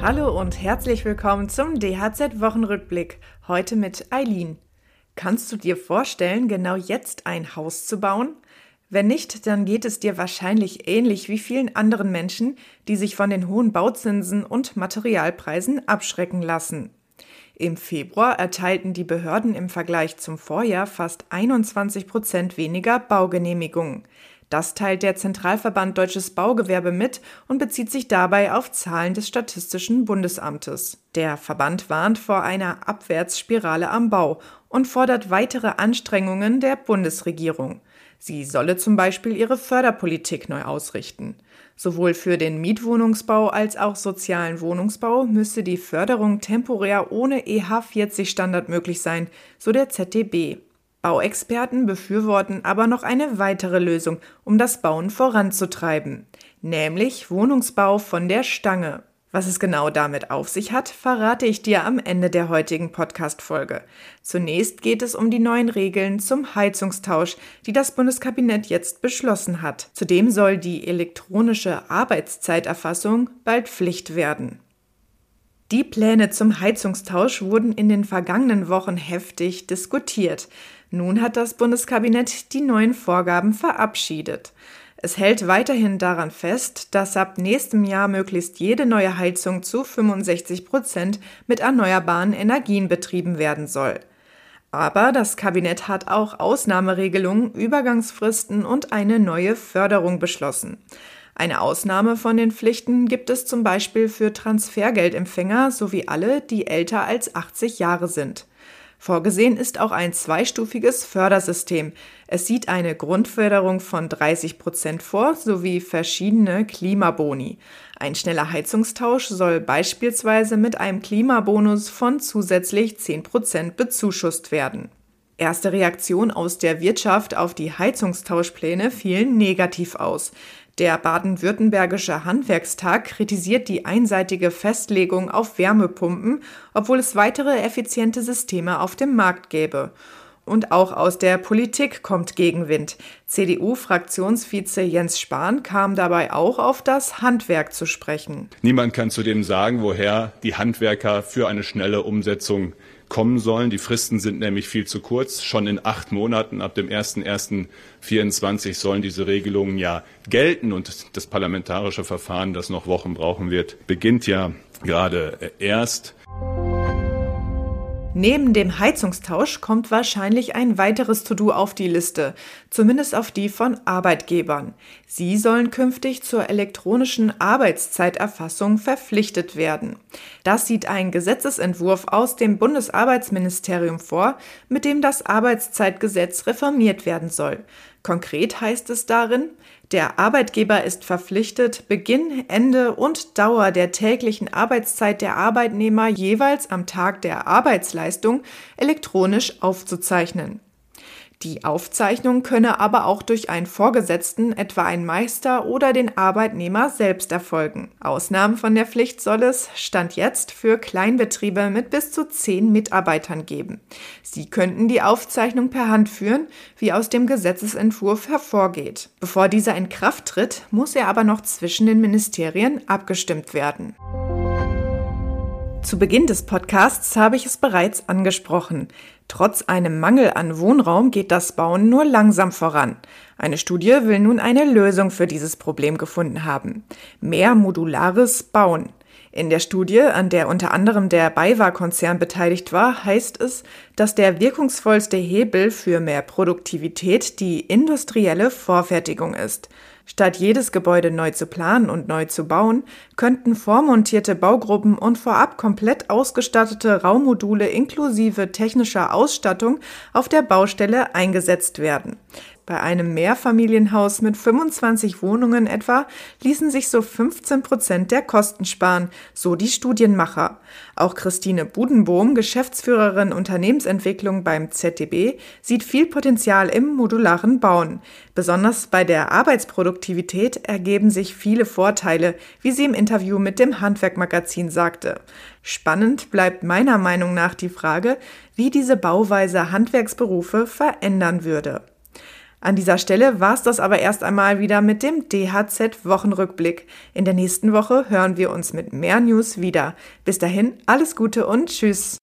Hallo und herzlich willkommen zum DHZ-Wochenrückblick. Heute mit Eileen. Kannst du dir vorstellen, genau jetzt ein Haus zu bauen? Wenn nicht, dann geht es dir wahrscheinlich ähnlich wie vielen anderen Menschen, die sich von den hohen Bauzinsen und Materialpreisen abschrecken lassen. Im Februar erteilten die Behörden im Vergleich zum Vorjahr fast 21 Prozent weniger Baugenehmigungen. Das teilt der Zentralverband Deutsches Baugewerbe mit und bezieht sich dabei auf Zahlen des Statistischen Bundesamtes. Der Verband warnt vor einer Abwärtsspirale am Bau und fordert weitere Anstrengungen der Bundesregierung. Sie solle zum Beispiel ihre Förderpolitik neu ausrichten. Sowohl für den Mietwohnungsbau als auch sozialen Wohnungsbau müsse die Förderung temporär ohne EH40-Standard möglich sein, so der ZDB. Bauexperten befürworten aber noch eine weitere Lösung, um das Bauen voranzutreiben, nämlich Wohnungsbau von der Stange. Was es genau damit auf sich hat, verrate ich dir am Ende der heutigen Podcast-Folge. Zunächst geht es um die neuen Regeln zum Heizungstausch, die das Bundeskabinett jetzt beschlossen hat. Zudem soll die elektronische Arbeitszeiterfassung bald Pflicht werden. Die Pläne zum Heizungstausch wurden in den vergangenen Wochen heftig diskutiert. Nun hat das Bundeskabinett die neuen Vorgaben verabschiedet. Es hält weiterhin daran fest, dass ab nächstem Jahr möglichst jede neue Heizung zu 65 Prozent mit erneuerbaren Energien betrieben werden soll. Aber das Kabinett hat auch Ausnahmeregelungen, Übergangsfristen und eine neue Förderung beschlossen. Eine Ausnahme von den Pflichten gibt es zum Beispiel für Transfergeldempfänger sowie alle, die älter als 80 Jahre sind. Vorgesehen ist auch ein zweistufiges Fördersystem. Es sieht eine Grundförderung von 30 Prozent vor sowie verschiedene Klimaboni. Ein schneller Heizungstausch soll beispielsweise mit einem Klimabonus von zusätzlich 10 Prozent bezuschusst werden. Erste Reaktionen aus der Wirtschaft auf die Heizungstauschpläne fielen negativ aus. Der baden-württembergische Handwerkstag kritisiert die einseitige Festlegung auf Wärmepumpen, obwohl es weitere effiziente Systeme auf dem Markt gäbe. Und auch aus der Politik kommt Gegenwind. CDU-Fraktionsvize Jens Spahn kam dabei auch auf das Handwerk zu sprechen. Niemand kann zudem sagen, woher die Handwerker für eine schnelle Umsetzung kommen sollen. Die Fristen sind nämlich viel zu kurz. Schon in acht Monaten ab dem 01.01.24 sollen diese Regelungen ja gelten und das parlamentarische Verfahren, das noch Wochen brauchen wird, beginnt ja gerade erst. Neben dem Heizungstausch kommt wahrscheinlich ein weiteres To-Do auf die Liste, zumindest auf die von Arbeitgebern. Sie sollen künftig zur elektronischen Arbeitszeiterfassung verpflichtet werden. Das sieht ein Gesetzesentwurf aus dem Bundesarbeitsministerium vor, mit dem das Arbeitszeitgesetz reformiert werden soll. Konkret heißt es darin, der Arbeitgeber ist verpflichtet, Beginn, Ende und Dauer der täglichen Arbeitszeit der Arbeitnehmer jeweils am Tag der Arbeitsleistung elektronisch aufzuzeichnen. Die Aufzeichnung könne aber auch durch einen Vorgesetzten, etwa einen Meister oder den Arbeitnehmer selbst erfolgen. Ausnahmen von der Pflicht soll es, Stand jetzt, für Kleinbetriebe mit bis zu zehn Mitarbeitern geben. Sie könnten die Aufzeichnung per Hand führen, wie aus dem Gesetzesentwurf hervorgeht. Bevor dieser in Kraft tritt, muss er aber noch zwischen den Ministerien abgestimmt werden. Zu Beginn des Podcasts habe ich es bereits angesprochen. Trotz einem Mangel an Wohnraum geht das Bauen nur langsam voran. Eine Studie will nun eine Lösung für dieses Problem gefunden haben. Mehr modulares Bauen. In der Studie, an der unter anderem der BayWa-Konzern beteiligt war, heißt es, dass der wirkungsvollste Hebel für mehr Produktivität die industrielle Vorfertigung ist. Statt jedes Gebäude neu zu planen und neu zu bauen, könnten vormontierte Baugruppen und vorab komplett ausgestattete Raummodule inklusive technischer Ausstattung auf der Baustelle eingesetzt werden. Bei einem Mehrfamilienhaus mit 25 Wohnungen etwa ließen sich so 15 Prozent der Kosten sparen, so die Studienmacher. Auch Christine Budenbohm, Geschäftsführerin Unternehmensentwicklung beim ZDB, sieht viel Potenzial im modularen Bauen. Besonders bei der Arbeitsproduktivität ergeben sich viele Vorteile, wie sie im Interview mit dem Handwerkmagazin sagte. Spannend bleibt meiner Meinung nach die Frage, wie diese Bauweise Handwerksberufe verändern würde. An dieser Stelle war es das aber erst einmal wieder mit dem DHZ-Wochenrückblick. In der nächsten Woche hören wir uns mit mehr News wieder. Bis dahin, alles Gute und Tschüss.